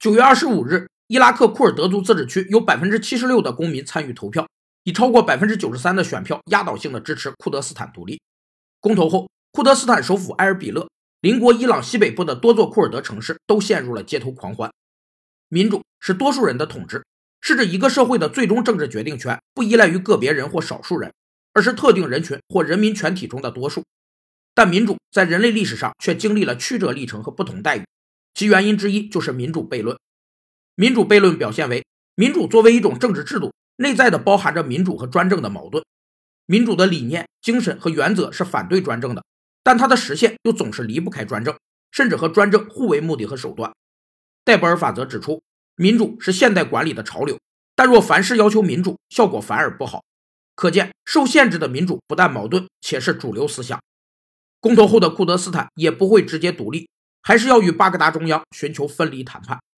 九月二十五日，伊拉克库尔德族自治区有百分之七十六的公民参与投票，以超过百分之九十三的选票压倒性的支持库德斯坦独立。公投后，库德斯坦首府埃尔比勒、邻国伊朗西北部的多座库尔德城市都陷入了街头狂欢。民主是多数人的统治，是指一个社会的最终政治决定权不依赖于个别人或少数人，而是特定人群或人民全体中的多数。但民主在人类历史上却经历了曲折历程和不同待遇。其原因之一就是民主悖论。民主悖论表现为，民主作为一种政治制度，内在的包含着民主和专政的矛盾。民主的理念、精神和原则是反对专政的，但它的实现又总是离不开专政，甚至和专政互为目的和手段。戴博尔法则指出，民主是现代管理的潮流，但若凡事要求民主，效果反而不好。可见，受限制的民主不但矛盾，且是主流思想。公投后的库德斯坦也不会直接独立。还是要与巴格达中央寻求分离谈判。